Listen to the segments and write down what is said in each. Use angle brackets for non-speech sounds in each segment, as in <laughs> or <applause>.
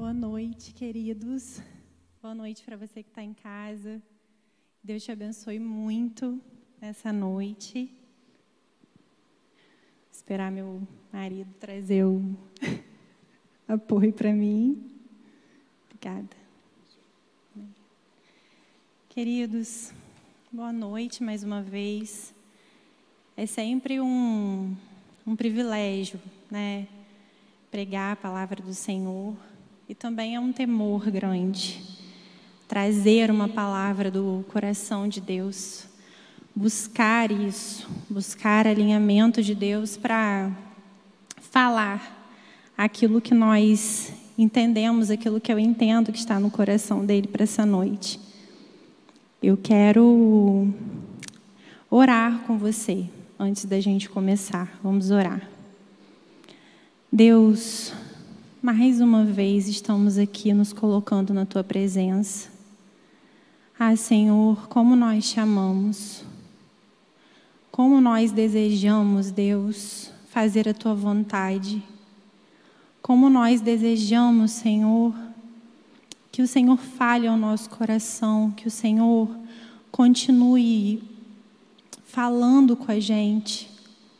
Boa noite, queridos. Boa noite para você que está em casa. Deus te abençoe muito nessa noite. Esperar meu marido trazer o <laughs> apoio para mim. Obrigada. Queridos, boa noite mais uma vez. É sempre um, um privilégio, né? Pregar a palavra do Senhor. E também é um temor grande trazer uma palavra do coração de Deus, buscar isso, buscar alinhamento de Deus para falar aquilo que nós entendemos, aquilo que eu entendo que está no coração dele para essa noite. Eu quero orar com você antes da gente começar. Vamos orar. Deus, mais uma vez estamos aqui nos colocando na tua presença. Ah, Senhor, como nós te amamos. Como nós desejamos, Deus, fazer a tua vontade. Como nós desejamos, Senhor, que o Senhor fale ao nosso coração, que o Senhor continue falando com a gente,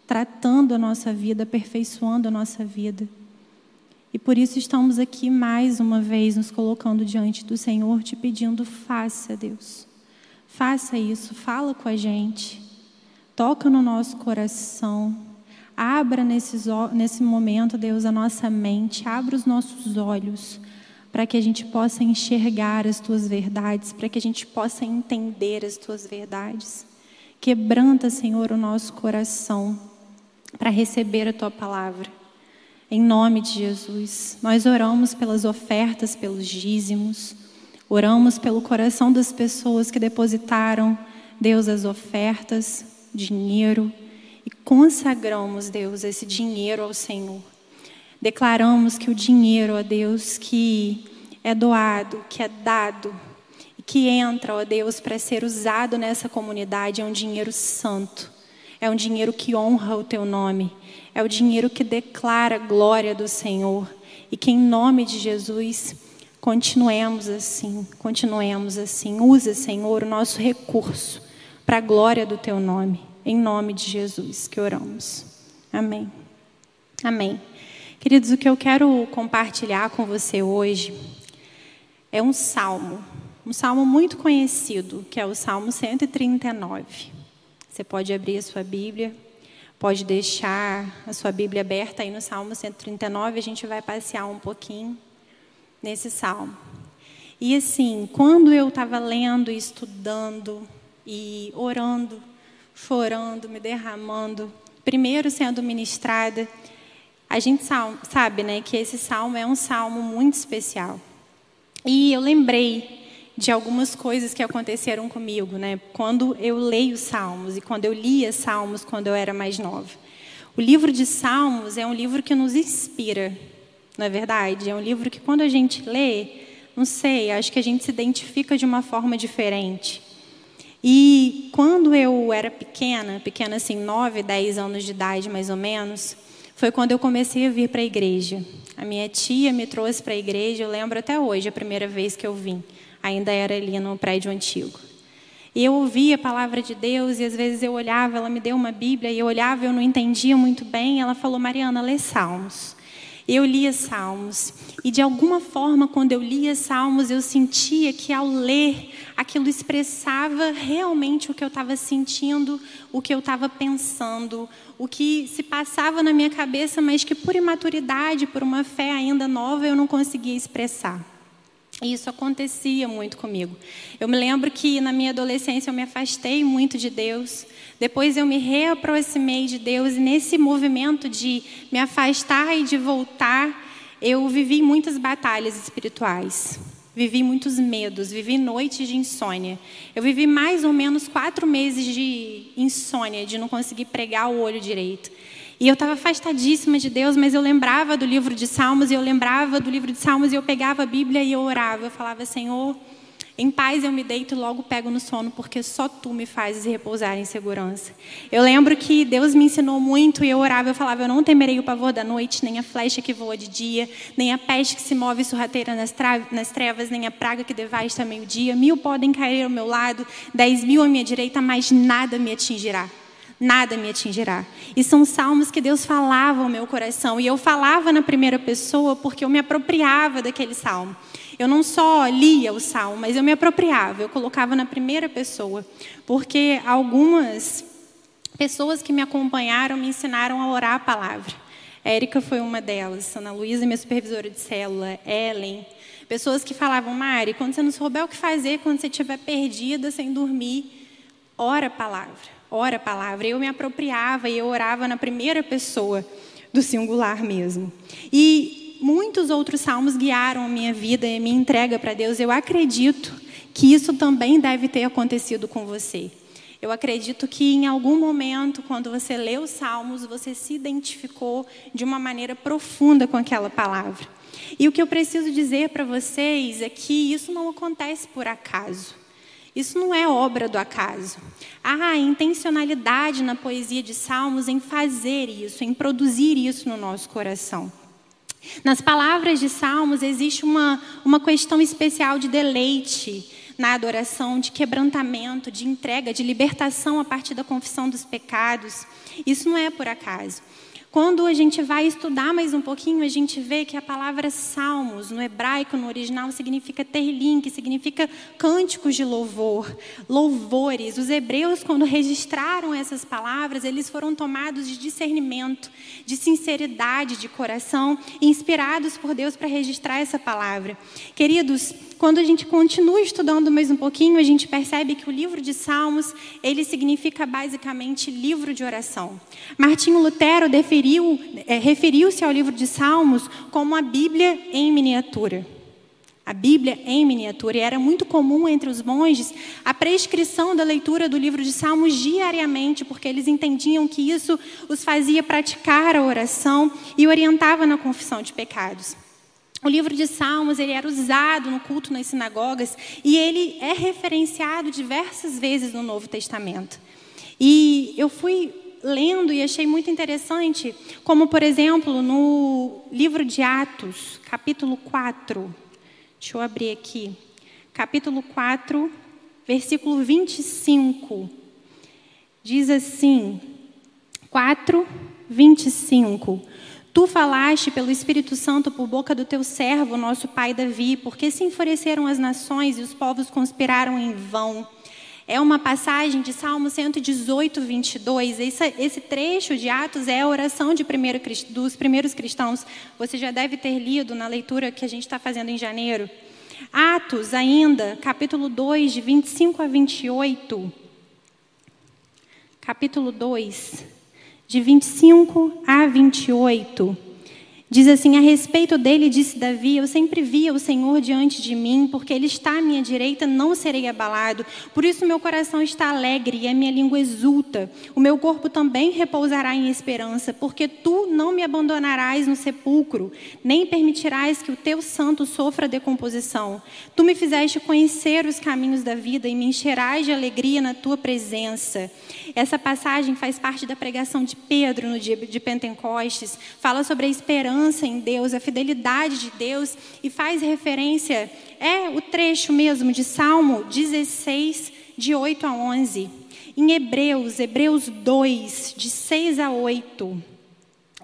tratando a nossa vida, aperfeiçoando a nossa vida. E por isso estamos aqui mais uma vez nos colocando diante do Senhor, te pedindo: faça, Deus. Faça isso, fala com a gente, toca no nosso coração, abra nesses, nesse momento, Deus, a nossa mente, abra os nossos olhos, para que a gente possa enxergar as tuas verdades, para que a gente possa entender as tuas verdades. Quebranta, Senhor, o nosso coração para receber a tua palavra. Em nome de Jesus, nós oramos pelas ofertas, pelos dízimos, oramos pelo coração das pessoas que depositaram, Deus, as ofertas, dinheiro, e consagramos, Deus, esse dinheiro ao Senhor. Declaramos que o dinheiro, ó Deus, que é doado, que é dado, que entra, ó Deus, para ser usado nessa comunidade, é um dinheiro santo, é um dinheiro que honra o teu nome é o dinheiro que declara a glória do Senhor. E que em nome de Jesus continuemos assim, continuemos assim. Usa, Senhor, o nosso recurso para a glória do teu nome. Em nome de Jesus que oramos. Amém. Amém. Queridos, o que eu quero compartilhar com você hoje é um salmo, um salmo muito conhecido, que é o Salmo 139. Você pode abrir a sua Bíblia. Pode deixar a sua Bíblia aberta aí no Salmo 139, a gente vai passear um pouquinho nesse salmo. E assim, quando eu estava lendo estudando e orando, chorando, me derramando, primeiro sendo ministrada, a gente sabe, né, que esse salmo é um salmo muito especial. E eu lembrei de algumas coisas que aconteceram comigo, né? Quando eu leio Salmos e quando eu lia Salmos quando eu era mais nova. O livro de Salmos é um livro que nos inspira, não é verdade? É um livro que quando a gente lê, não sei, acho que a gente se identifica de uma forma diferente. E quando eu era pequena, pequena assim, 9, 10 anos de idade mais ou menos, foi quando eu comecei a vir para a igreja. A minha tia me trouxe para a igreja, eu lembro até hoje, a primeira vez que eu vim ainda era ali no prédio antigo. E eu ouvia a palavra de Deus e às vezes eu olhava, ela me deu uma Bíblia e eu olhava, eu não entendia muito bem. Ela falou: "Mariana, lê Salmos". Eu lia Salmos e de alguma forma, quando eu lia Salmos, eu sentia que ao ler aquilo expressava realmente o que eu estava sentindo, o que eu estava pensando, o que se passava na minha cabeça, mas que por imaturidade, por uma fé ainda nova, eu não conseguia expressar. E isso acontecia muito comigo. Eu me lembro que na minha adolescência eu me afastei muito de Deus. Depois eu me reaproximei de Deus e nesse movimento de me afastar e de voltar, eu vivi muitas batalhas espirituais. Vivi muitos medos, vivi noites de insônia. Eu vivi mais ou menos quatro meses de insônia, de não conseguir pregar o olho direito. E eu estava afastadíssima de Deus, mas eu lembrava do livro de Salmos, e eu lembrava do livro de Salmos, e eu pegava a Bíblia e eu orava. Eu falava, Senhor, Em paz eu me deito e logo pego no sono, porque só tu me fazes repousar em segurança. Eu lembro que Deus me ensinou muito e eu orava, eu falava, eu não temerei o pavor da noite, nem a flecha que voa de dia, nem a peste que se move sorrateira nas, nas trevas, nem a praga que devasta meio-dia. Mil podem cair ao meu lado, dez mil à minha direita, mas nada me atingirá nada me atingirá. E são salmos que Deus falava ao meu coração. E eu falava na primeira pessoa porque eu me apropriava daquele salmo. Eu não só lia o salmo, mas eu me apropriava, eu colocava na primeira pessoa. Porque algumas pessoas que me acompanharam me ensinaram a orar a palavra. Érica foi uma delas, Ana Luísa, minha supervisora de célula, Ellen. Pessoas que falavam, Mari, quando você não souber o que fazer, quando você estiver perdida, sem dormir, ora a palavra ora a palavra. Eu me apropriava e eu orava na primeira pessoa do singular mesmo. E muitos outros salmos guiaram a minha vida e a minha entrega para Deus. Eu acredito que isso também deve ter acontecido com você. Eu acredito que em algum momento, quando você lê os salmos, você se identificou de uma maneira profunda com aquela palavra. E o que eu preciso dizer para vocês é que isso não acontece por acaso. Isso não é obra do acaso. Há intencionalidade na poesia de Salmos em fazer isso, em produzir isso no nosso coração. Nas palavras de Salmos existe uma, uma questão especial de deleite na adoração, de quebrantamento, de entrega, de libertação a partir da confissão dos pecados. Isso não é por acaso. Quando a gente vai estudar mais um pouquinho, a gente vê que a palavra salmos, no hebraico, no original, significa terlim, que significa cânticos de louvor, louvores. Os hebreus, quando registraram essas palavras, eles foram tomados de discernimento, de sinceridade de coração, inspirados por Deus para registrar essa palavra. Queridos, quando a gente continua estudando mais um pouquinho, a gente percebe que o livro de Salmos, ele significa basicamente livro de oração. Martinho Lutero referiu, é, referiu-se ao livro de Salmos como a Bíblia em miniatura. A Bíblia em miniatura. E era muito comum entre os monges a prescrição da leitura do livro de Salmos diariamente, porque eles entendiam que isso os fazia praticar a oração e orientava na confissão de pecados. O livro de Salmos ele era usado no culto nas sinagogas e ele é referenciado diversas vezes no Novo Testamento. E eu fui lendo e achei muito interessante, como por exemplo no livro de Atos, capítulo 4. Deixa eu abrir aqui. Capítulo 4, versículo 25. Diz assim: 4, 25. Tu falaste pelo Espírito Santo por boca do teu servo, nosso pai Davi, porque se enfureceram as nações e os povos conspiraram em vão. É uma passagem de Salmo 118, 22. Esse, esse trecho de Atos é a oração primeiro, dos primeiros cristãos. Você já deve ter lido na leitura que a gente está fazendo em janeiro. Atos, ainda, capítulo 2, de 25 a 28. Capítulo 2 de 25 a 28. Diz assim: A respeito dele, disse Davi: Eu sempre via o Senhor diante de mim, porque ele está à minha direita, não serei abalado. Por isso meu coração está alegre e a minha língua exulta. O meu corpo também repousará em esperança, porque tu não me abandonarás no sepulcro, nem permitirás que o teu santo sofra decomposição. Tu me fizeste conhecer os caminhos da vida e me encherás de alegria na tua presença. Essa passagem faz parte da pregação de Pedro no dia de Pentecostes, fala sobre a esperança confiança em Deus, a fidelidade de Deus e faz referência, é o trecho mesmo de Salmo 16, de 8 a 11. Em Hebreus, Hebreus 2, de 6 a 8.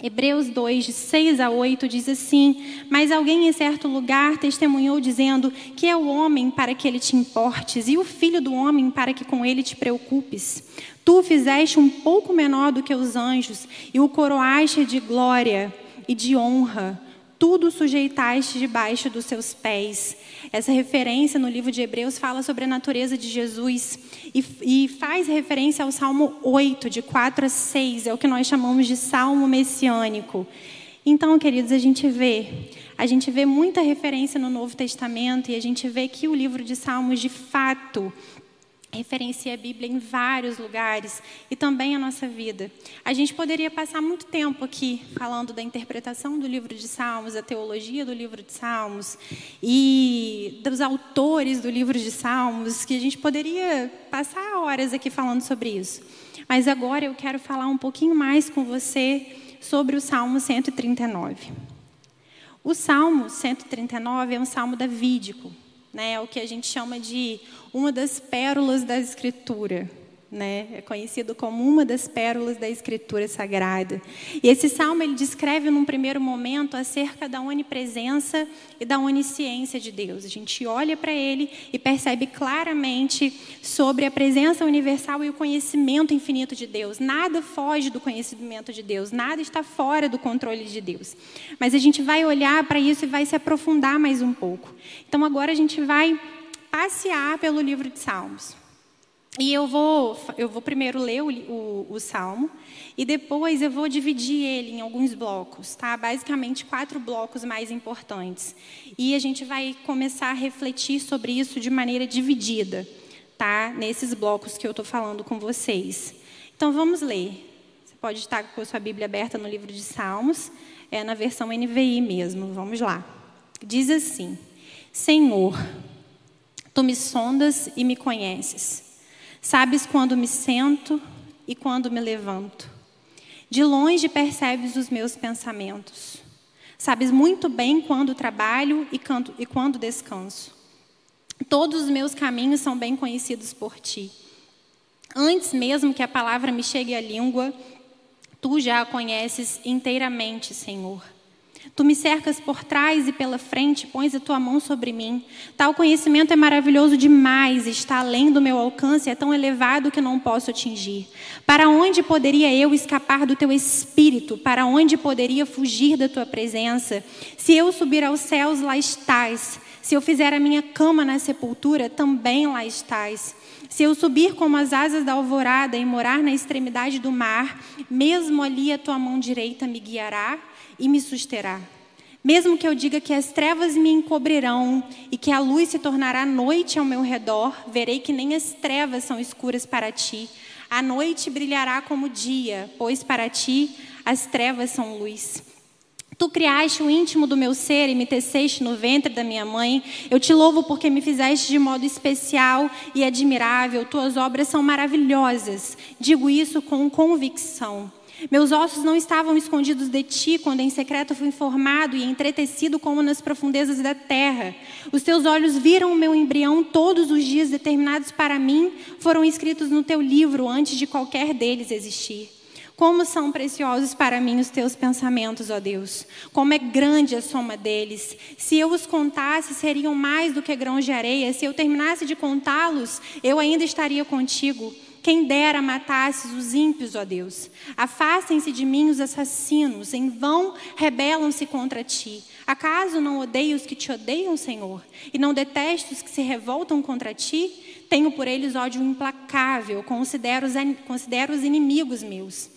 Hebreus 2, de 6 a 8, diz assim: Mas alguém em certo lugar testemunhou, dizendo: Que é o homem para que ele te importes, e o filho do homem para que com ele te preocupes. Tu o fizeste um pouco menor do que os anjos, e o coroaste de glória e de honra. Tudo sujeitaste debaixo dos seus pés. Essa referência no livro de Hebreus fala sobre a natureza de Jesus e, e, faz referência ao Salmo 8, de 4 a 6, é o que nós chamamos de Salmo messiânico. Então, queridos, a gente vê, a gente vê muita referência no Novo Testamento e a gente vê que o livro de Salmos, de fato, referencia a Bíblia em vários lugares e também a nossa vida. A gente poderia passar muito tempo aqui falando da interpretação do livro de Salmos, da teologia do livro de Salmos e dos autores do livro de Salmos, que a gente poderia passar horas aqui falando sobre isso. Mas agora eu quero falar um pouquinho mais com você sobre o Salmo 139. O Salmo 139 é um salmo davídico, né? É o que a gente chama de uma das pérolas da Escritura. Né? É conhecido como uma das pérolas da Escritura Sagrada. E esse salmo ele descreve num primeiro momento acerca da onipresença e da onisciência de Deus. A gente olha para ele e percebe claramente sobre a presença universal e o conhecimento infinito de Deus. Nada foge do conhecimento de Deus, nada está fora do controle de Deus. Mas a gente vai olhar para isso e vai se aprofundar mais um pouco. Então agora a gente vai passear pelo livro de Salmos. E eu vou, eu vou primeiro ler o, o, o, salmo e depois eu vou dividir ele em alguns blocos, tá? Basicamente quatro blocos mais importantes. E a gente vai começar a refletir sobre isso de maneira dividida, tá? Nesses blocos que eu estou falando com vocês. Então vamos ler. Você pode estar com a sua Bíblia aberta no livro de Salmos, é na versão NVI mesmo. Vamos lá. Diz assim: Senhor Tu me sondas e me conheces. Sabes quando me sento e quando me levanto. De longe percebes os meus pensamentos. Sabes muito bem quando trabalho e, canto, e quando descanso. Todos os meus caminhos são bem conhecidos por ti. Antes mesmo que a palavra me chegue à língua, tu já a conheces inteiramente, Senhor. Tu me cercas por trás e pela frente, pões a tua mão sobre mim. Tal conhecimento é maravilhoso demais, está além do meu alcance, é tão elevado que não posso atingir. Para onde poderia eu escapar do teu espírito? Para onde poderia fugir da tua presença? Se eu subir aos céus, lá estás. Se eu fizer a minha cama na sepultura, também lá estás. Se eu subir como as asas da alvorada e morar na extremidade do mar, mesmo ali a tua mão direita me guiará e me susterá. Mesmo que eu diga que as trevas me encobrirão e que a luz se tornará noite ao meu redor, verei que nem as trevas são escuras para ti. A noite brilhará como dia, pois para ti as trevas são luz. Tu criaste o íntimo do meu ser e me teceste no ventre da minha mãe. Eu te louvo porque me fizeste de modo especial e admirável. Tuas obras são maravilhosas. Digo isso com convicção. Meus ossos não estavam escondidos de ti quando em secreto fui informado e entretecido como nas profundezas da terra. Os teus olhos viram o meu embrião, todos os dias determinados para mim foram escritos no teu livro antes de qualquer deles existir. Como são preciosos para mim os teus pensamentos, ó Deus. Como é grande a soma deles. Se eu os contasse, seriam mais do que grãos de areia. Se eu terminasse de contá-los, eu ainda estaria contigo. Quem dera matasses os ímpios, ó Deus. Afastem-se de mim os assassinos, em vão rebelam-se contra ti. Acaso não odeio os que te odeiam, Senhor? E não detesto os que se revoltam contra ti? Tenho por eles ódio implacável, considero os, considero os inimigos meus.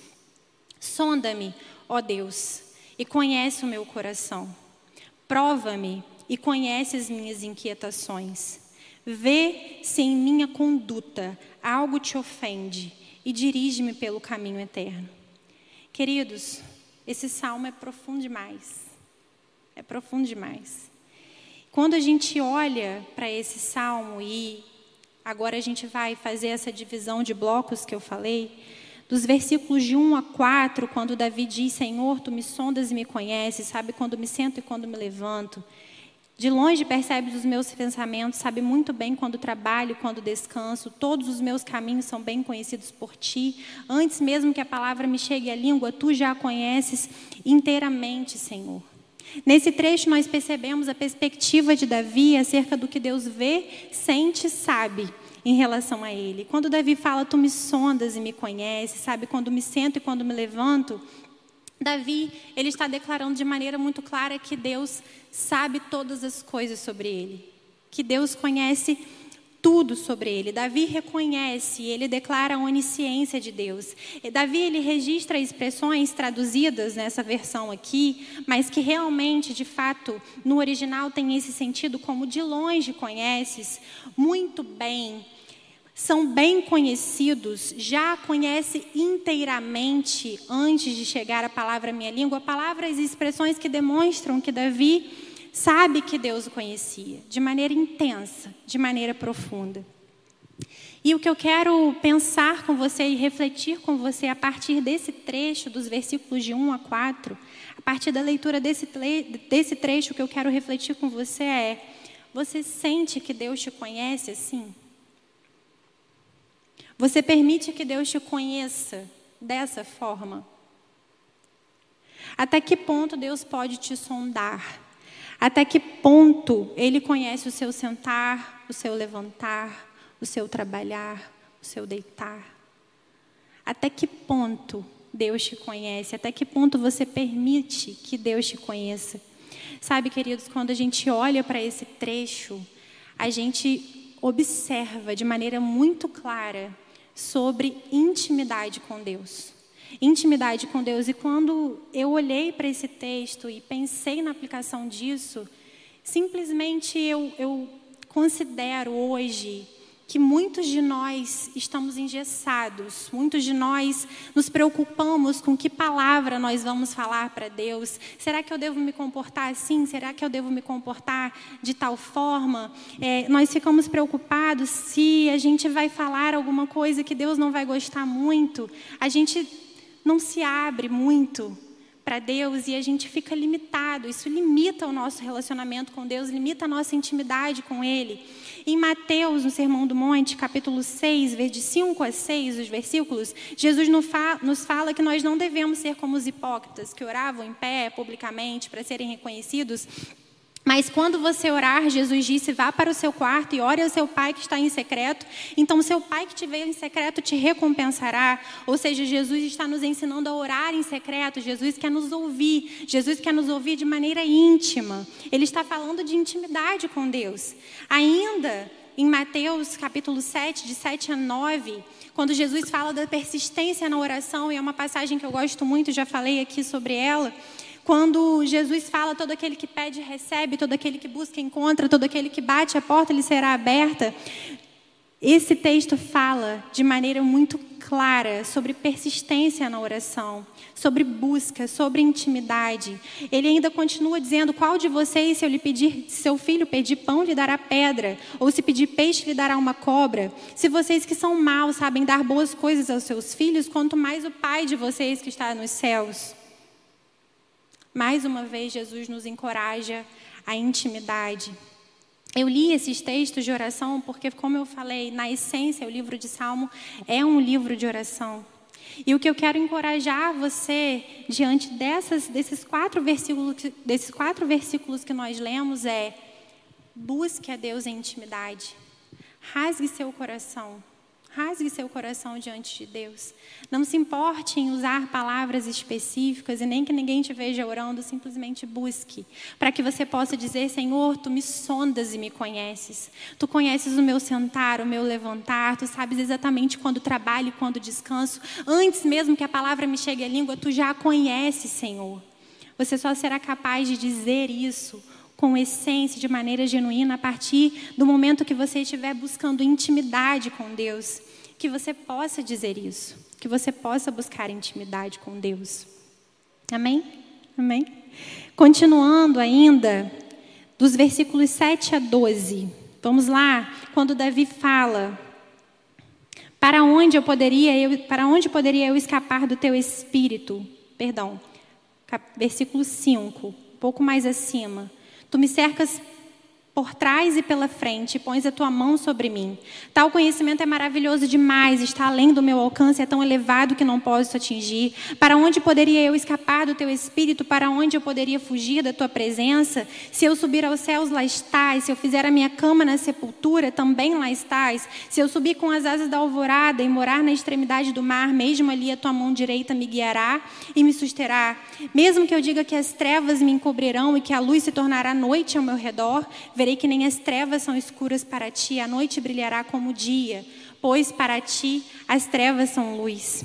Sonda-me, ó Deus, e conhece o meu coração. Prova-me e conhece as minhas inquietações. Vê se em minha conduta algo te ofende e dirige-me pelo caminho eterno. Queridos, esse salmo é profundo demais. É profundo demais. Quando a gente olha para esse salmo e agora a gente vai fazer essa divisão de blocos que eu falei, dos versículos de 1 a 4, quando Davi diz: Senhor, tu me sondas e me conheces, sabe quando me sento e quando me levanto. De longe percebes os meus pensamentos, sabe muito bem quando trabalho, quando descanso. Todos os meus caminhos são bem conhecidos por ti. Antes mesmo que a palavra me chegue à língua, tu já a conheces inteiramente, Senhor. Nesse trecho, nós percebemos a perspectiva de Davi acerca do que Deus vê, sente e sabe em relação a ele. Quando Davi fala, tu me sondas e me conheces, sabe? Quando me sento e quando me levanto, Davi, ele está declarando de maneira muito clara que Deus sabe todas as coisas sobre ele, que Deus conhece tudo sobre ele. Davi reconhece, ele declara a onisciência de Deus. Davi ele registra expressões traduzidas nessa versão aqui, mas que realmente, de fato, no original tem esse sentido como de longe conheces muito bem são bem conhecidos, já conhece inteiramente antes de chegar a palavra minha língua, palavras e expressões que demonstram que Davi sabe que Deus o conhecia, de maneira intensa, de maneira profunda. E o que eu quero pensar com você e refletir com você a partir desse trecho, dos versículos de 1 a 4, a partir da leitura desse, desse trecho, o que eu quero refletir com você é: você sente que Deus te conhece assim? Você permite que Deus te conheça dessa forma? Até que ponto Deus pode te sondar? Até que ponto Ele conhece o seu sentar, o seu levantar, o seu trabalhar, o seu deitar? Até que ponto Deus te conhece? Até que ponto você permite que Deus te conheça? Sabe, queridos, quando a gente olha para esse trecho, a gente observa de maneira muito clara sobre intimidade com Deus. Intimidade com Deus. E quando eu olhei para esse texto e pensei na aplicação disso, simplesmente eu, eu considero hoje que muitos de nós estamos engessados, muitos de nós nos preocupamos com que palavra nós vamos falar para Deus. Será que eu devo me comportar assim? Será que eu devo me comportar de tal forma? É, nós ficamos preocupados se a gente vai falar alguma coisa que Deus não vai gostar muito. A gente não se abre muito para Deus e a gente fica limitado. Isso limita o nosso relacionamento com Deus, limita a nossa intimidade com Ele. Em Mateus, no Sermão do Monte, capítulo 6, de 5 a 6, os versículos, Jesus nos fala que nós não devemos ser como os hipócritas, que oravam em pé publicamente para serem reconhecidos mas quando você orar, Jesus disse: vá para o seu quarto e ore ao seu pai que está em secreto. Então, seu pai que te veio em secreto te recompensará. Ou seja, Jesus está nos ensinando a orar em secreto. Jesus quer nos ouvir. Jesus quer nos ouvir de maneira íntima. Ele está falando de intimidade com Deus. Ainda em Mateus capítulo 7, de 7 a 9, quando Jesus fala da persistência na oração, e é uma passagem que eu gosto muito, já falei aqui sobre ela. Quando Jesus fala, todo aquele que pede, recebe, todo aquele que busca, encontra, todo aquele que bate, a porta lhe será aberta. Esse texto fala de maneira muito clara sobre persistência na oração, sobre busca, sobre intimidade. Ele ainda continua dizendo: Qual de vocês, se eu lhe pedir, se seu filho pedir pão, lhe dará pedra? Ou se pedir peixe, lhe dará uma cobra? Se vocês que são maus sabem dar boas coisas aos seus filhos, quanto mais o Pai de vocês que está nos céus. Mais uma vez, Jesus nos encoraja à intimidade. Eu li esses textos de oração porque, como eu falei, na essência, o livro de Salmo é um livro de oração. E o que eu quero encorajar você diante dessas, desses, quatro versículos, desses quatro versículos que nós lemos é: busque a Deus em intimidade, rasgue seu coração, Rasgue seu coração diante de Deus. Não se importe em usar palavras específicas e nem que ninguém te veja orando, simplesmente busque. Para que você possa dizer: Senhor, tu me sondas e me conheces. Tu conheces o meu sentar, o meu levantar. Tu sabes exatamente quando trabalho e quando descanso. Antes mesmo que a palavra me chegue à língua, tu já a conheces, Senhor. Você só será capaz de dizer isso com essência, de maneira genuína, a partir do momento que você estiver buscando intimidade com Deus, que você possa dizer isso, que você possa buscar intimidade com Deus. Amém? Amém? Continuando ainda, dos versículos 7 a 12. Vamos lá, quando Davi fala: Para onde eu poderia eu, para onde poderia eu escapar do teu espírito? Perdão. Versículo 5, um pouco mais acima. Tu me cercas por trás e pela frente, e pões a tua mão sobre mim. Tal conhecimento é maravilhoso demais, está além do meu alcance, é tão elevado que não posso atingir. Para onde poderia eu escapar do teu espírito? Para onde eu poderia fugir da tua presença? Se eu subir aos céus, lá estás. Se eu fizer a minha cama na sepultura, também lá estás. Se eu subir com as asas da alvorada e morar na extremidade do mar, mesmo ali a tua mão direita me guiará e me susterá. Mesmo que eu diga que as trevas me encobrirão e que a luz se tornará noite ao meu redor, verei Verei que nem as trevas são escuras para ti, a noite brilhará como o dia, pois para ti as trevas são luz.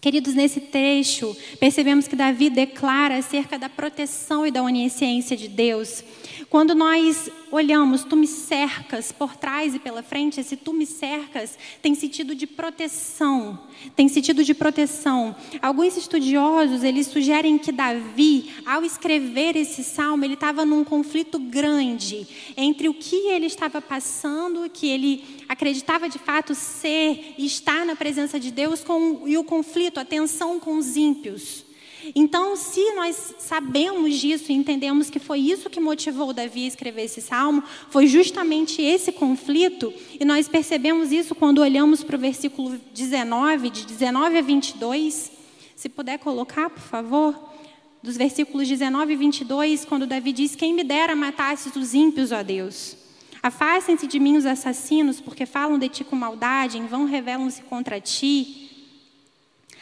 Queridos, nesse trecho, percebemos que Davi declara acerca da proteção e da onisciência de Deus. Quando nós olhamos, tu me cercas por trás e pela frente, esse tu me cercas tem sentido de proteção, tem sentido de proteção. Alguns estudiosos, eles sugerem que Davi, ao escrever esse salmo, ele estava num conflito grande entre o que ele estava passando, que ele acreditava de fato ser e estar na presença de Deus, com, e o conflito, a tensão com os ímpios. Então, se nós sabemos disso e entendemos que foi isso que motivou Davi a escrever esse salmo, foi justamente esse conflito, e nós percebemos isso quando olhamos para o versículo 19, de 19 a 22. Se puder colocar, por favor, dos versículos 19 e 22, quando Davi diz: Quem me dera matasse os ímpios, ó Deus. Afastem-se de mim os assassinos, porque falam de ti com maldade, em vão revelam-se contra ti.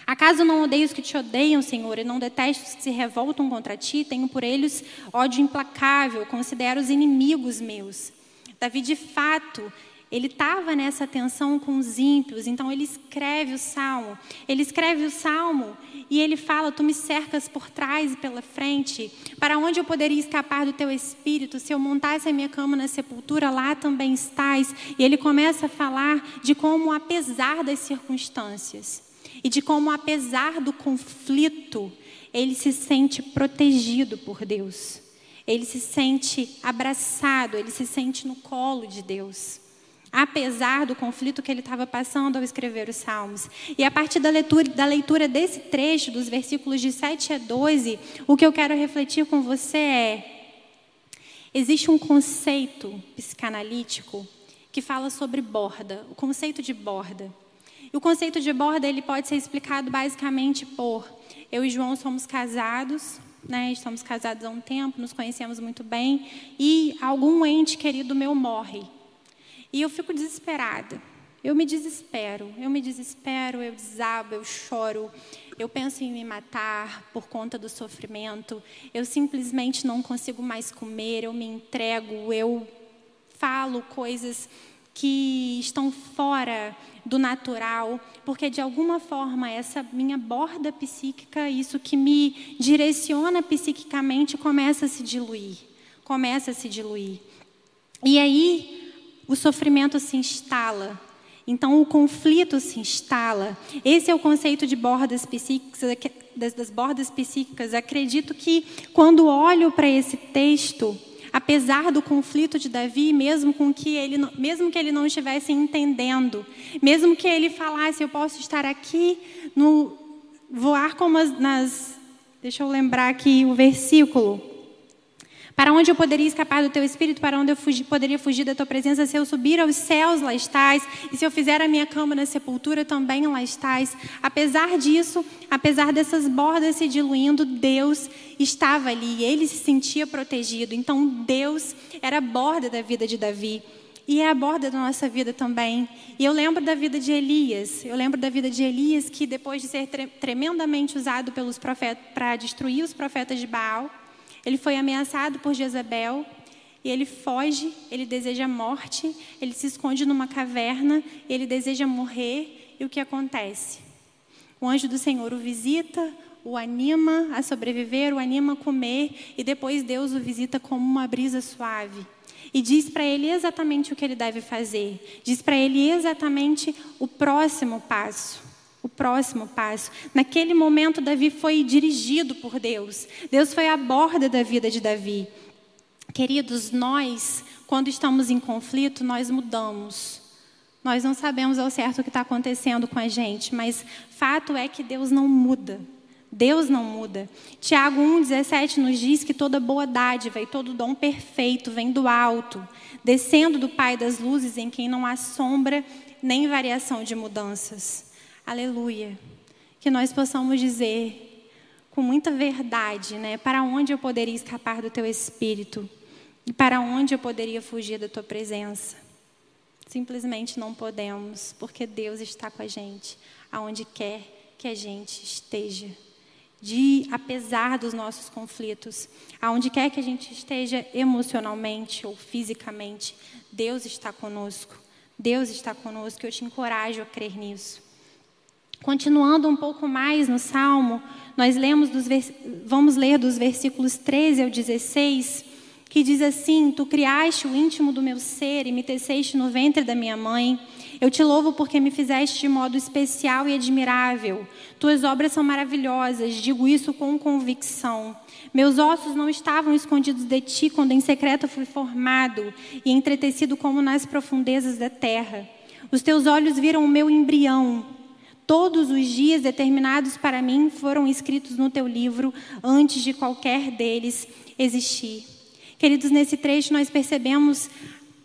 Acaso não odeio os que te odeiam, Senhor, e não detesto os que se revoltam contra ti? Tenho por eles ódio implacável, considero os inimigos meus. Davi, de fato, ele estava nessa tensão com os ímpios, então ele escreve o salmo. Ele escreve o salmo e ele fala: Tu me cercas por trás e pela frente. Para onde eu poderia escapar do teu espírito? Se eu montasse a minha cama na sepultura, lá também estás. E ele começa a falar de como, apesar das circunstâncias, e de como, apesar do conflito, ele se sente protegido por Deus. Ele se sente abraçado, ele se sente no colo de Deus. Apesar do conflito que ele estava passando ao escrever os Salmos. E a partir da leitura, da leitura desse trecho, dos versículos de 7 a 12, o que eu quero refletir com você é: existe um conceito psicanalítico que fala sobre borda, o conceito de borda. E o conceito de borda ele pode ser explicado basicamente por eu e João somos casados, né? Estamos casados há um tempo, nos conhecemos muito bem e algum ente querido meu morre. E eu fico desesperada. Eu me desespero, eu me desespero, eu desabo, eu choro, eu penso em me matar por conta do sofrimento, eu simplesmente não consigo mais comer, eu me entrego, eu falo coisas que estão fora do natural, porque de alguma forma essa minha borda psíquica, isso que me direciona psiquicamente, começa a se diluir. Começa a se diluir. E aí o sofrimento se instala. Então o conflito se instala. Esse é o conceito de bordas psíquicas, das bordas psíquicas. Acredito que quando olho para esse texto, apesar do conflito de Davi, mesmo com que ele, mesmo que ele não estivesse entendendo, mesmo que ele falasse, eu posso estar aqui no voar como as, nas, deixa eu lembrar aqui o versículo. Para onde eu poderia escapar do teu espírito? Para onde eu poderia fugir da tua presença? Se eu subir aos céus, lá estás. E se eu fizer a minha cama na sepultura, também lá estás. Apesar disso, apesar dessas bordas se diluindo, Deus estava ali. E ele se sentia protegido. Então, Deus era a borda da vida de Davi. E é a borda da nossa vida também. E eu lembro da vida de Elias. Eu lembro da vida de Elias, que depois de ser tremendamente usado pelos profetas para destruir os profetas de Baal ele foi ameaçado por Jezabel e ele foge, ele deseja morte, ele se esconde numa caverna, ele deseja morrer e o que acontece? O anjo do Senhor o visita, o anima a sobreviver, o anima a comer e depois Deus o visita como uma brisa suave. E diz para ele exatamente o que ele deve fazer. Diz para ele exatamente o próximo passo o próximo passo. Naquele momento, Davi foi dirigido por Deus. Deus foi à borda da vida de Davi. Queridos, nós, quando estamos em conflito, nós mudamos. Nós não sabemos ao certo o que está acontecendo com a gente, mas fato é que Deus não muda. Deus não muda. Tiago 1,17 nos diz que toda boa dádiva e todo dom perfeito vem do alto, descendo do Pai das luzes, em quem não há sombra nem variação de mudanças. Aleluia. Que nós possamos dizer com muita verdade, né? Para onde eu poderia escapar do teu espírito? E para onde eu poderia fugir da tua presença? Simplesmente não podemos, porque Deus está com a gente, aonde quer que a gente esteja. De, apesar dos nossos conflitos, aonde quer que a gente esteja emocionalmente ou fisicamente, Deus está conosco. Deus está conosco. Eu te encorajo a crer nisso. Continuando um pouco mais no Salmo, nós lemos dos, vamos ler dos versículos 13 ao 16, que diz assim: Tu criaste o íntimo do meu ser e me teceste no ventre da minha mãe. Eu te louvo porque me fizeste de modo especial e admirável. Tuas obras são maravilhosas, digo isso com convicção. Meus ossos não estavam escondidos de ti quando em secreto fui formado e entretecido como nas profundezas da terra. Os teus olhos viram o meu embrião. Todos os dias determinados para mim foram escritos no teu livro antes de qualquer deles existir. Queridos, nesse trecho nós percebemos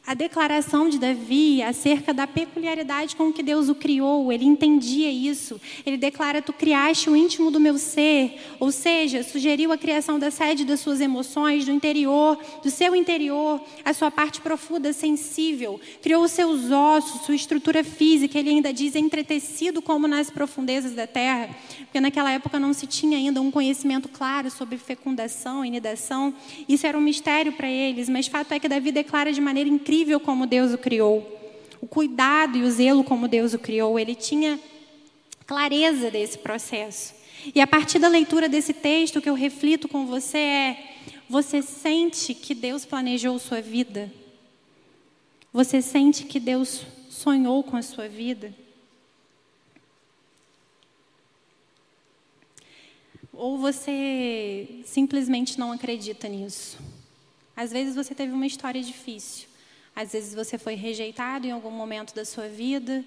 a declaração de Davi acerca da peculiaridade com que Deus o criou, ele entendia isso. Ele declara: Tu criaste o íntimo do meu ser, ou seja, sugeriu a criação da sede das suas emoções, do interior, do seu interior, a sua parte profunda, sensível. Criou os seus ossos, sua estrutura física. Ele ainda diz: entretecido como nas profundezas da terra, porque naquela época não se tinha ainda um conhecimento claro sobre fecundação e nidação. Isso era um mistério para eles, mas fato é que Davi declara de maneira incrível incrível como Deus o criou. O cuidado e o zelo como Deus o criou. Ele tinha clareza desse processo. E a partir da leitura desse texto, o que eu reflito com você é: você sente que Deus planejou sua vida? Você sente que Deus sonhou com a sua vida? Ou você simplesmente não acredita nisso? Às vezes você teve uma história difícil. Às vezes você foi rejeitado em algum momento da sua vida,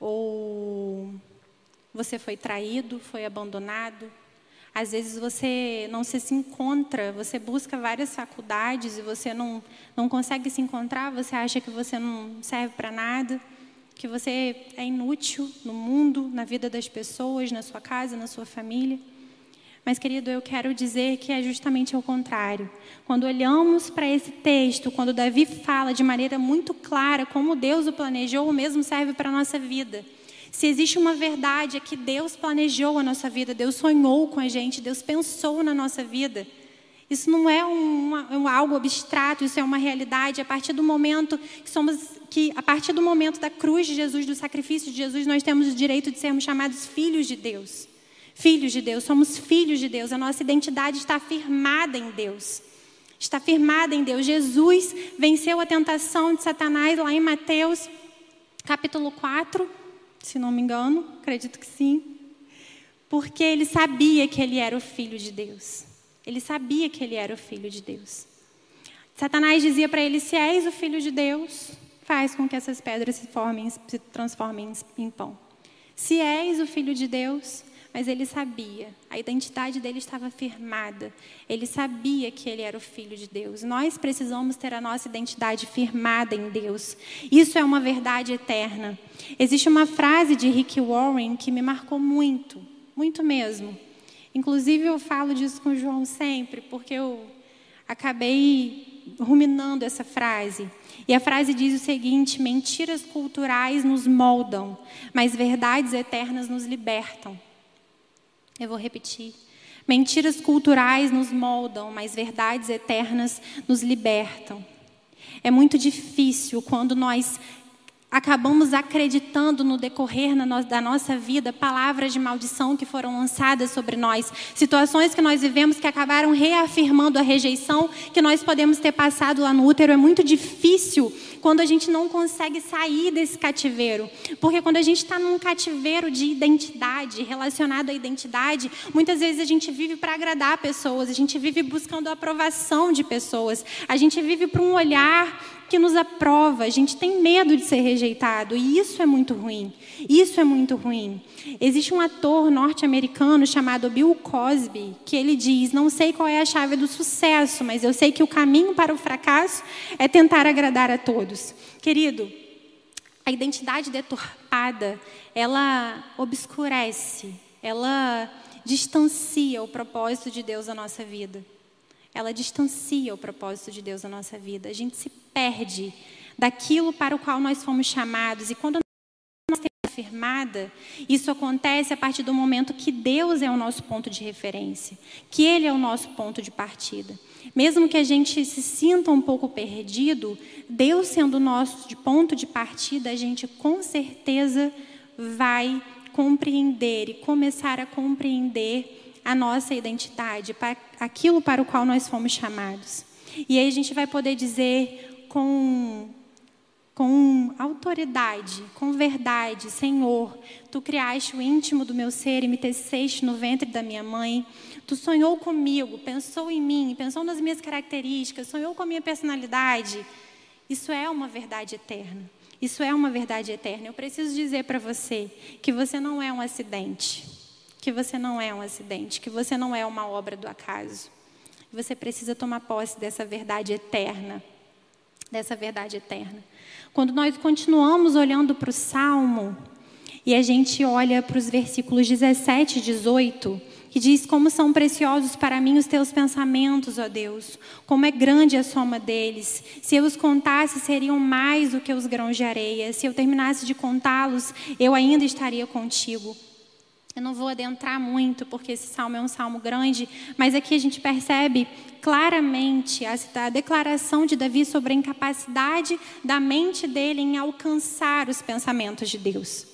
ou você foi traído, foi abandonado. Às vezes você não se, se encontra, você busca várias faculdades e você não, não consegue se encontrar, você acha que você não serve para nada, que você é inútil no mundo, na vida das pessoas, na sua casa, na sua família. Mas, querido, eu quero dizer que é justamente ao contrário. Quando olhamos para esse texto, quando Davi fala de maneira muito clara como Deus o planejou, o mesmo serve para a nossa vida. Se existe uma verdade é que Deus planejou a nossa vida, Deus sonhou com a gente, Deus pensou na nossa vida. Isso não é um algo abstrato, isso é uma realidade. A partir do momento que somos, que a partir do momento da cruz de Jesus, do sacrifício de Jesus, nós temos o direito de sermos chamados filhos de Deus filhos de Deus, somos filhos de Deus, a nossa identidade está firmada em Deus. Está firmada em Deus. Jesus venceu a tentação de Satanás lá em Mateus, capítulo 4, se não me engano, acredito que sim. Porque ele sabia que ele era o filho de Deus. Ele sabia que ele era o filho de Deus. Satanás dizia para ele: Se és o filho de Deus, faz com que essas pedras se, formem, se transformem em pão. Se és o filho de Deus, mas ele sabia, a identidade dele estava firmada. Ele sabia que ele era o filho de Deus. Nós precisamos ter a nossa identidade firmada em Deus. Isso é uma verdade eterna. Existe uma frase de Rick Warren que me marcou muito, muito mesmo. Inclusive eu falo disso com o João sempre, porque eu acabei ruminando essa frase. E a frase diz o seguinte: mentiras culturais nos moldam, mas verdades eternas nos libertam. Eu vou repetir. Mentiras culturais nos moldam, mas verdades eternas nos libertam. É muito difícil quando nós acabamos acreditando no decorrer da nossa vida palavras de maldição que foram lançadas sobre nós, situações que nós vivemos que acabaram reafirmando a rejeição que nós podemos ter passado lá no útero. É muito difícil quando a gente não consegue sair desse cativeiro, porque quando a gente está num cativeiro de identidade, relacionado à identidade, muitas vezes a gente vive para agradar pessoas, a gente vive buscando a aprovação de pessoas, a gente vive para um olhar que nos aprova, a gente tem medo de ser rejeitado, e isso é muito ruim. Isso é muito ruim. Existe um ator norte-americano chamado Bill Cosby, que ele diz: Não sei qual é a chave do sucesso, mas eu sei que o caminho para o fracasso é tentar agradar a todos. Querido, a identidade deturpada, ela obscurece, ela distancia o propósito de Deus na nossa vida ela distancia o propósito de Deus na nossa vida. A gente se perde daquilo para o qual nós fomos chamados. E quando nós temos afirmada, isso acontece a partir do momento que Deus é o nosso ponto de referência, que Ele é o nosso ponto de partida. Mesmo que a gente se sinta um pouco perdido, Deus sendo o nosso ponto de partida, a gente com certeza vai compreender e começar a compreender a nossa identidade, para aquilo para o qual nós fomos chamados. E aí a gente vai poder dizer com com autoridade, com verdade, Senhor, tu criaste o íntimo do meu ser e me teceste no ventre da minha mãe. Tu sonhou comigo, pensou em mim, pensou nas minhas características, sonhou com a minha personalidade. Isso é uma verdade eterna. Isso é uma verdade eterna. Eu preciso dizer para você que você não é um acidente, que você não é um acidente, que você não é uma obra do acaso. Você precisa tomar posse dessa verdade eterna, dessa verdade eterna. Quando nós continuamos olhando para o Salmo e a gente olha para os versículos 17 e 18, que diz: Como são preciosos para mim os teus pensamentos, ó Deus, como é grande a soma deles. Se eu os contasse, seriam mais do que os grãos de areia. Se eu terminasse de contá-los, eu ainda estaria contigo. Eu não vou adentrar muito, porque esse salmo é um salmo grande, mas aqui a gente percebe claramente a, declaração de Davi sobre a incapacidade da mente dele em alcançar os pensamentos de Deus.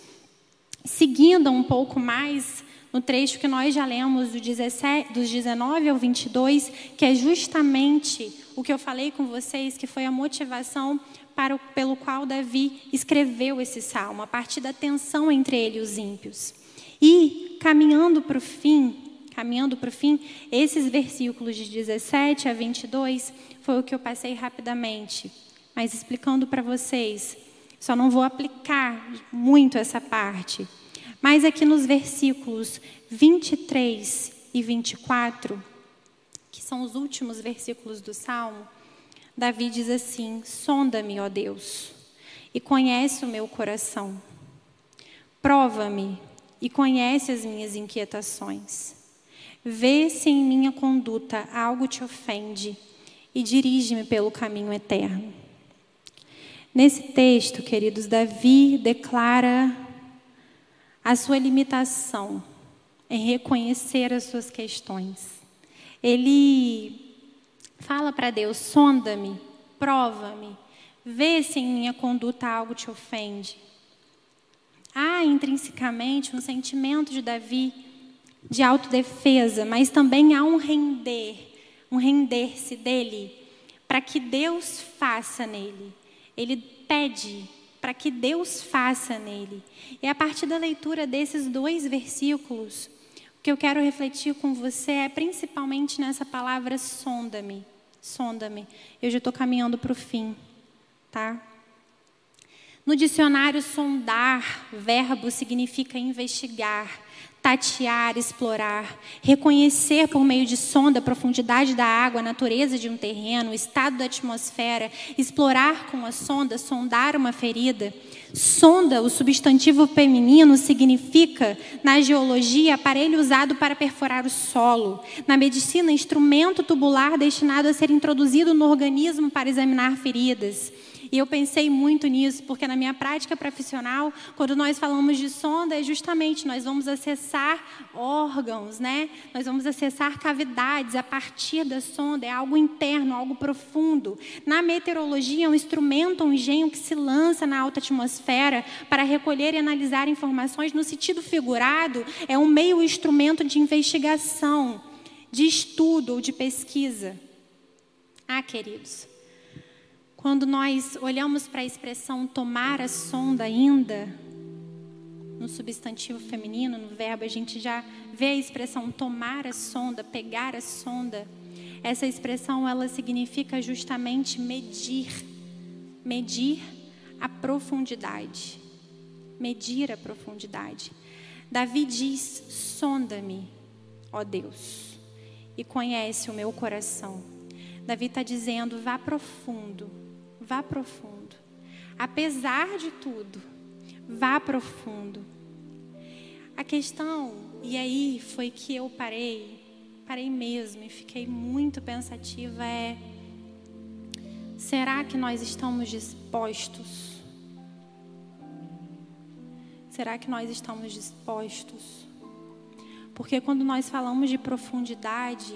Seguindo um pouco mais no trecho que nós já lemos do 17, dos 19 ao 22, que é justamente o que eu falei com vocês, que foi a motivação para pelo qual Davi escreveu esse salmo, a partir da tensão entre ele e os ímpios. E caminhando para o fim, caminhando para o fim, esses versículos de 17 a 22 foi o que eu passei rapidamente, mas explicando para vocês. Só não vou aplicar muito essa parte. Mas aqui nos versículos 23 e 24, que são os últimos versículos do Salmo, Davi diz assim: Sonda-me, ó Deus, e conhece o meu coração. Prova-me e conhece as minhas inquietações. Vê se em minha conduta algo te ofende e dirige-me pelo caminho eterno. Nesse texto, queridos, Davi declara a sua limitação em reconhecer as suas questões. Ele fala para Deus: sonda-me, prova-me, vê se em minha conduta algo te ofende há intrinsecamente um sentimento de Davi de autodefesa, mas também há um render, um render-se dele para que Deus faça nele. Ele pede para que Deus faça nele. E a partir da leitura desses dois versículos, o que eu quero refletir com você é principalmente nessa palavra sonda-me. Sonda-me. Eu já estou caminhando para o fim, tá? No dicionário, sondar, verbo significa investigar, tatear, explorar, reconhecer por meio de sonda a profundidade da água, a natureza de um terreno, o estado da atmosfera, explorar com a sonda, sondar uma ferida. Sonda, o substantivo feminino, significa, na geologia, aparelho usado para perfurar o solo. Na medicina, instrumento tubular destinado a ser introduzido no organismo para examinar feridas. E eu pensei muito nisso, porque na minha prática profissional, quando nós falamos de sonda, é justamente nós vamos acessar órgãos, né? Nós vamos acessar cavidades a partir da sonda, é algo interno, algo profundo. Na meteorologia, é um instrumento, um engenho que se lança na alta atmosfera para recolher e analisar informações no sentido figurado, é um meio instrumento de investigação, de estudo ou de pesquisa. Ah, queridos, quando nós olhamos para a expressão tomar a sonda ainda, no substantivo feminino, no verbo, a gente já vê a expressão tomar a sonda, pegar a sonda. Essa expressão ela significa justamente medir, medir a profundidade. Medir a profundidade. Davi diz: sonda-me, ó Deus, e conhece o meu coração. Davi está dizendo: vá profundo Vá profundo. Apesar de tudo, vá profundo. A questão, e aí foi que eu parei, parei mesmo e fiquei muito pensativa é será que nós estamos dispostos? Será que nós estamos dispostos? Porque quando nós falamos de profundidade,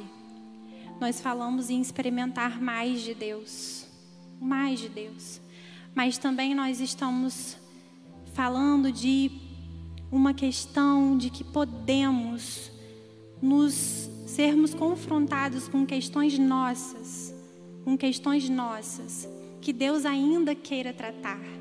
nós falamos em experimentar mais de Deus mais de Deus. Mas também nós estamos falando de uma questão de que podemos nos sermos confrontados com questões nossas, com questões nossas, que Deus ainda queira tratar.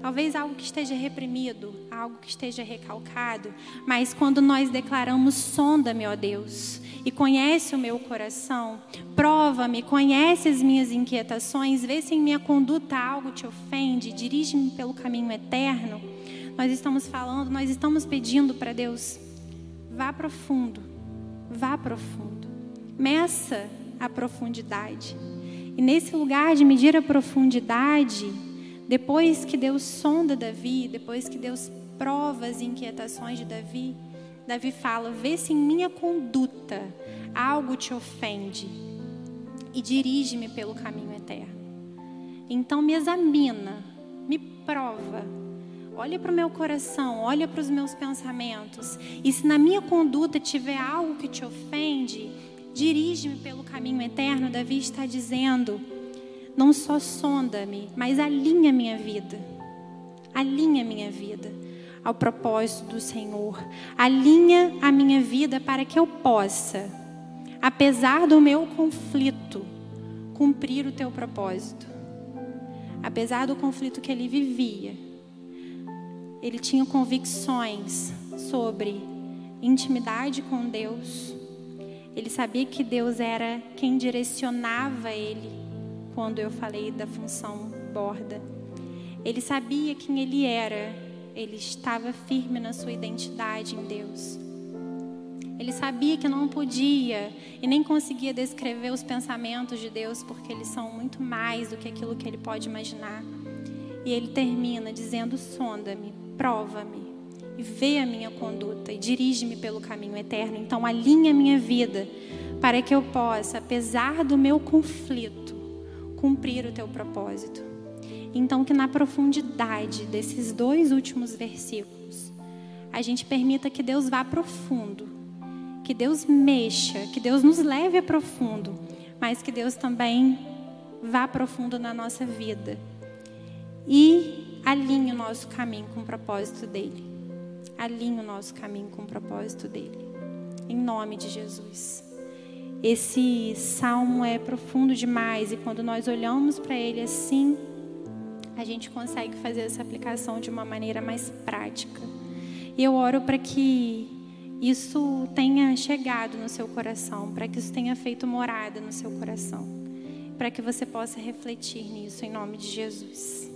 Talvez algo que esteja reprimido, algo que esteja recalcado, mas quando nós declaramos: sonda-me, ó Deus, e conhece o meu coração, prova-me, conhece as minhas inquietações, vê se em minha conduta algo te ofende, dirige-me pelo caminho eterno. Nós estamos falando, nós estamos pedindo para Deus: vá profundo, vá profundo, meça a profundidade. E nesse lugar de medir a profundidade, depois que Deus sonda Davi, depois que Deus prova as inquietações de Davi, Davi fala: vê se em minha conduta algo te ofende e dirige-me pelo caminho eterno. Então me examina, me prova, olha para o meu coração, olha para os meus pensamentos, e se na minha conduta tiver algo que te ofende, dirige-me pelo caminho eterno. Davi está dizendo não só sonda-me, mas alinha minha vida. Alinha minha vida ao propósito do Senhor. Alinha a minha vida para que eu possa, apesar do meu conflito, cumprir o teu propósito. Apesar do conflito que ele vivia, ele tinha convicções sobre intimidade com Deus. Ele sabia que Deus era quem direcionava ele quando eu falei da função borda. Ele sabia quem ele era, ele estava firme na sua identidade em Deus. Ele sabia que não podia e nem conseguia descrever os pensamentos de Deus, porque eles são muito mais do que aquilo que ele pode imaginar. E ele termina dizendo: sonda-me, prova-me e vê a minha conduta e dirige-me pelo caminho eterno. Então, alinha a minha vida para que eu possa, apesar do meu conflito, cumprir o teu propósito. Então, que na profundidade desses dois últimos versículos, a gente permita que Deus vá profundo, que Deus mexa, que Deus nos leve a profundo, mas que Deus também vá profundo na nossa vida e alinhe o nosso caminho com o propósito dele. Alinhe o nosso caminho com o propósito dele. Em nome de Jesus. Esse salmo é profundo demais e quando nós olhamos para ele assim, a gente consegue fazer essa aplicação de uma maneira mais prática. E eu oro para que isso tenha chegado no seu coração, para que isso tenha feito morada no seu coração, para que você possa refletir nisso em nome de Jesus.